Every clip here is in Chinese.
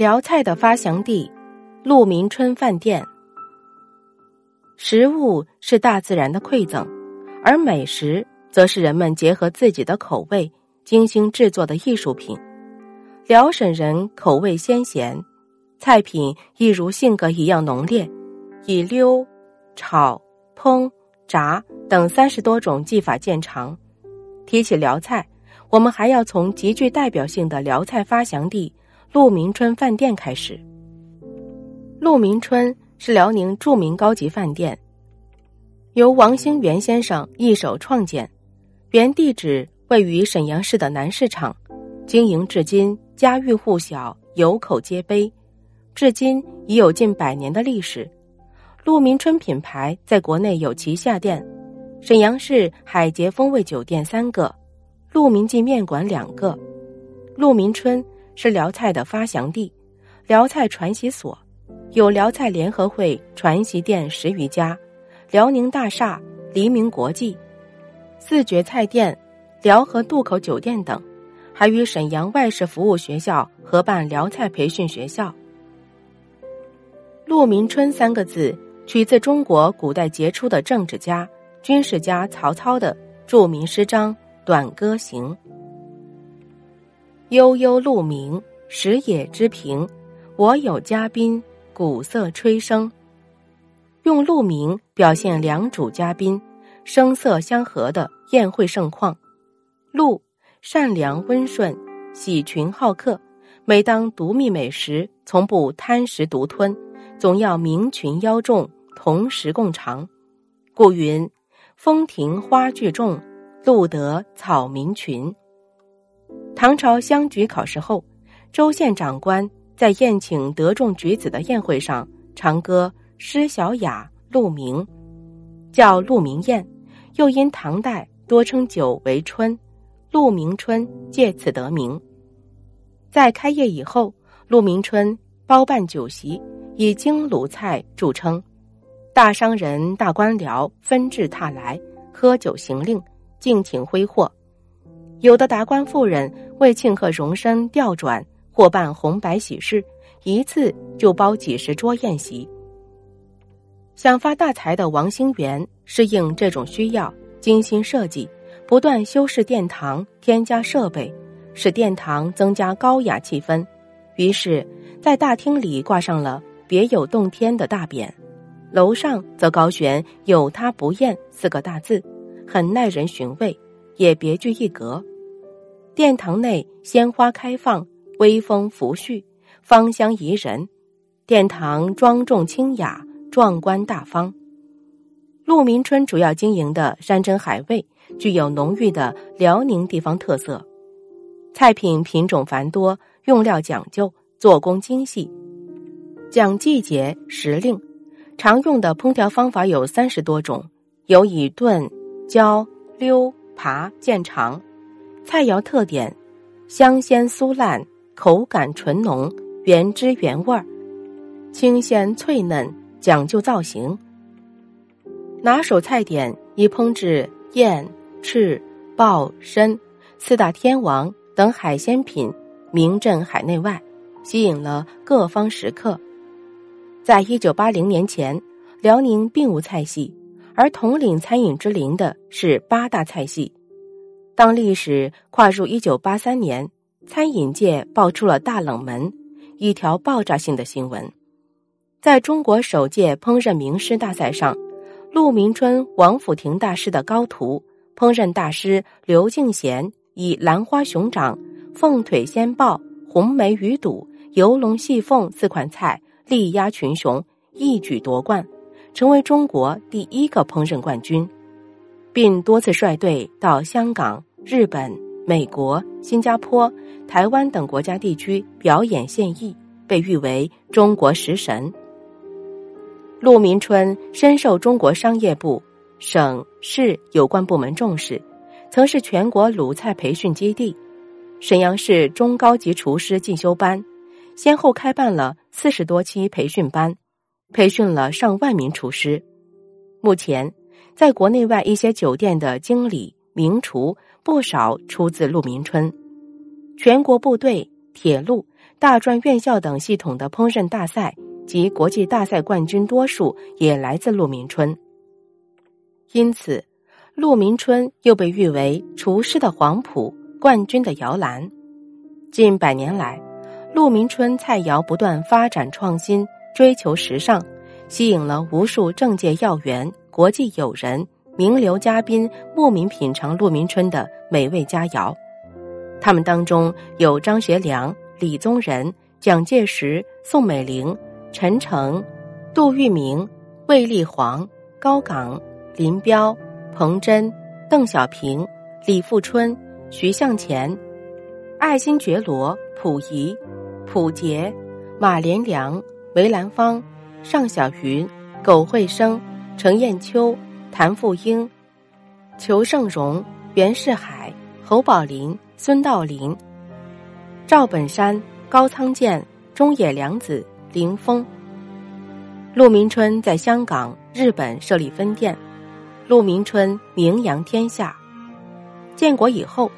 辽菜的发祥地，鹿鸣春饭店。食物是大自然的馈赠，而美食则是人们结合自己的口味精心制作的艺术品。辽沈人口味鲜咸，菜品亦如性格一样浓烈，以溜、炒、烹、炸等三十多种技法见长。提起辽菜，我们还要从极具代表性的辽菜发祥地。鹿鸣春饭店开始。鹿鸣春是辽宁著名高级饭店，由王兴元先生一手创建，原地址位于沈阳市的南市场，经营至今家喻户晓，有口皆碑，至今已有近百年的历史。鹿鸣春品牌在国内有旗下店，沈阳市海杰风味酒店三个，鹿鸣记面馆两个，鹿鸣春。是辽菜的发祥地，辽菜传习所，有辽菜联合会传习店十余家，辽宁大厦、黎明国际、四绝菜店、辽河渡口酒店等，还与沈阳外事服务学校合办辽菜培训学校。陆明春三个字取自中国古代杰出的政治家、军事家曹操的著名诗章《短歌行》。悠悠鹿鸣，食野之苹。我有嘉宾，鼓瑟吹笙。用鹿鸣表现两主嘉宾声色相和的宴会盛况。鹿善良温顺，喜群好客。每当独觅美食，从不贪食独吞，总要鸣群邀众同时共尝。故云：风亭花聚众，鹿得草民群。唐朝乡举考试后，州县长官在宴请得中举子的宴会上常歌诗小雅，鹿鸣，叫鹿鸣宴。又因唐代多称酒为春，鹿鸣春借此得名。在开业以后，鹿鸣春包办酒席，以京鲁菜著称，大商人、大官僚纷至沓来，喝酒行令，尽情挥霍。有的达官富人为庆贺荣升调转或办红白喜事，一次就包几十桌宴席。想发大财的王兴元适应这种需要，精心设计，不断修饰殿堂，添加设备，使殿堂增加高雅气氛。于是，在大厅里挂上了“别有洞天”的大匾，楼上则高悬“有他不厌”四个大字，很耐人寻味，也别具一格。殿堂内鲜花开放，微风拂煦，芳香宜人。殿堂庄重清雅，壮观大方。鹿鸣春主要经营的山珍海味，具有浓郁的辽宁地方特色。菜品品种繁多，用料讲究，做工精细，讲季节时令。常用的烹调方法有三十多种，有以炖、浇、溜、扒见长。菜肴特点：香鲜酥烂，口感醇浓，原汁原味儿，清鲜脆嫩，讲究造型。拿手菜点以烹制燕、翅、鲍、参四大天王等海鲜品，名震海内外，吸引了各方食客。在一九八零年前，辽宁并无菜系，而统领餐饮之林的是八大菜系。当历史跨入一九八三年，餐饮界爆出了大冷门，一条爆炸性的新闻。在中国首届烹饪名师大赛上，陆明春、王府亭大师的高徒，烹饪大师刘敬贤以兰花熊掌、凤腿鲜鲍、红梅鱼肚、游龙戏凤四款菜力压群雄，一举夺冠，成为中国第一个烹饪冠军，并多次率队到香港。日本、美国、新加坡、台湾等国家地区表演献艺，被誉为“中国食神”。陆明春深受中国商业部、省市有关部门重视，曾是全国鲁菜培训基地。沈阳市中高级厨师进修班，先后开办了四十多期培训班，培训了上万名厨师。目前，在国内外一些酒店的经理、名厨。不少出自陆明春，全国部队、铁路大专院校等系统的烹饪大赛及国际大赛冠军多数也来自陆明春。因此，陆明春又被誉为厨师的黄埔、冠军的摇篮。近百年来，陆明春菜肴不断发展创新，追求时尚，吸引了无数政界要员、国际友人、名流嘉宾慕名品尝陆明春的美味佳肴。他们当中有张学良、李宗仁、蒋介石、宋美龄、陈诚、杜聿明、卫立煌、高岗。林彪、彭真、邓小平、李富春、徐向前、爱新觉罗、溥仪、溥杰、马连良、梅兰芳、尚小云、苟惠生、程砚秋、谭富英、裘盛戎、袁世海、侯宝林、孙道临、赵本山、高仓健、中野良子、林峰。陆明春在香港、日本设立分店。陆明春名扬天下。建国以后，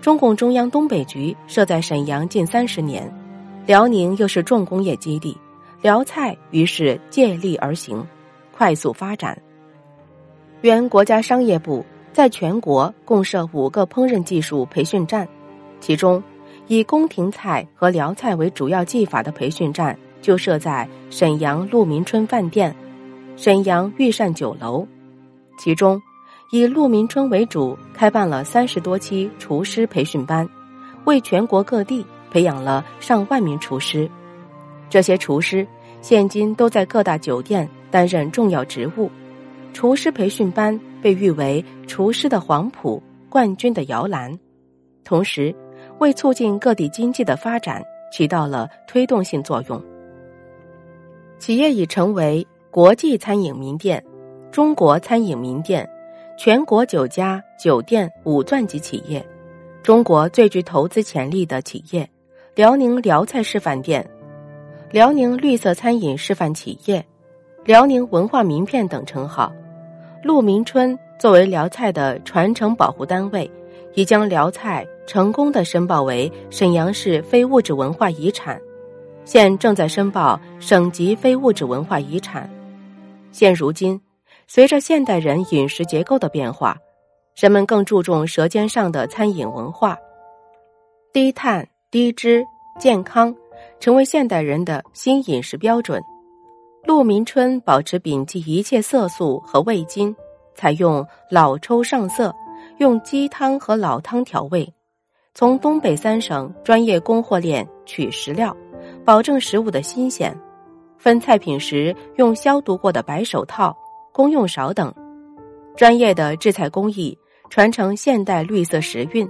中共中央东北局设在沈阳近三十年，辽宁又是重工业基地，辽菜于是借力而行，快速发展。原国家商业部在全国共设五个烹饪技术培训站，其中以宫廷菜和辽菜为主要技法的培训站就设在沈阳鹿鸣春饭店、沈阳御膳酒楼。其中，以鹿鸣春为主，开办了三十多期厨师培训班，为全国各地培养了上万名厨师。这些厨师现今都在各大酒店担任重要职务。厨师培训班被誉为厨师的黄埔、冠军的摇篮，同时为促进各地经济的发展起到了推动性作用。企业已成为国际餐饮名店。中国餐饮名店，全国九家酒店五钻级企业，中国最具投资潜力的企业，辽宁辽菜示范店，辽宁绿色餐饮示范企业，辽宁文化名片等称号。陆明春作为辽菜的传承保护单位，已将辽菜成功的申报为沈阳市非物质文化遗产，现正在申报省级非物质文化遗产。现如今。随着现代人饮食结构的变化，人们更注重舌尖上的餐饮文化，低碳、低脂、健康，成为现代人的新饮食标准。陆明春保持摒弃一切色素和味精，采用老抽上色，用鸡汤和老汤调味，从东北三省专业供货链取食料，保证食物的新鲜。分菜品时用消毒过的白手套。公用勺等，专业的制菜工艺传承现代绿色时运，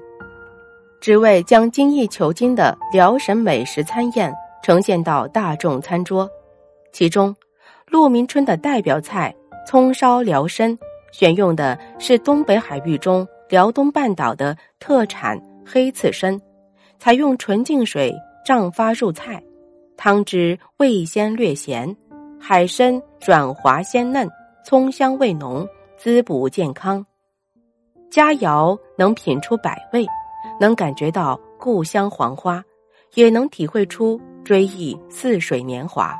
只为将精益求精的辽沈美食餐宴呈现到大众餐桌。其中，陆明春的代表菜葱烧辽参，选用的是东北海域中辽东半岛的特产黑刺参，采用纯净水胀发入菜，汤汁味鲜略咸，海参软滑鲜嫩。葱香味浓，滋补健康，佳肴能品出百味，能感觉到故乡黄花，也能体会出追忆似水年华。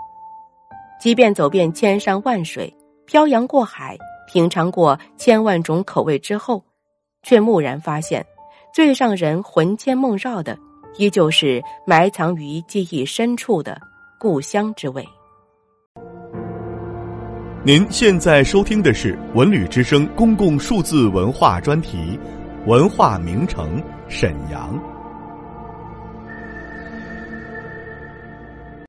即便走遍千山万水，漂洋过海，品尝过千万种口味之后，却蓦然发现，最让人魂牵梦绕的，依旧是埋藏于记忆深处的故乡之味。您现在收听的是文旅之声公共数字文化专题《文化名城沈阳》。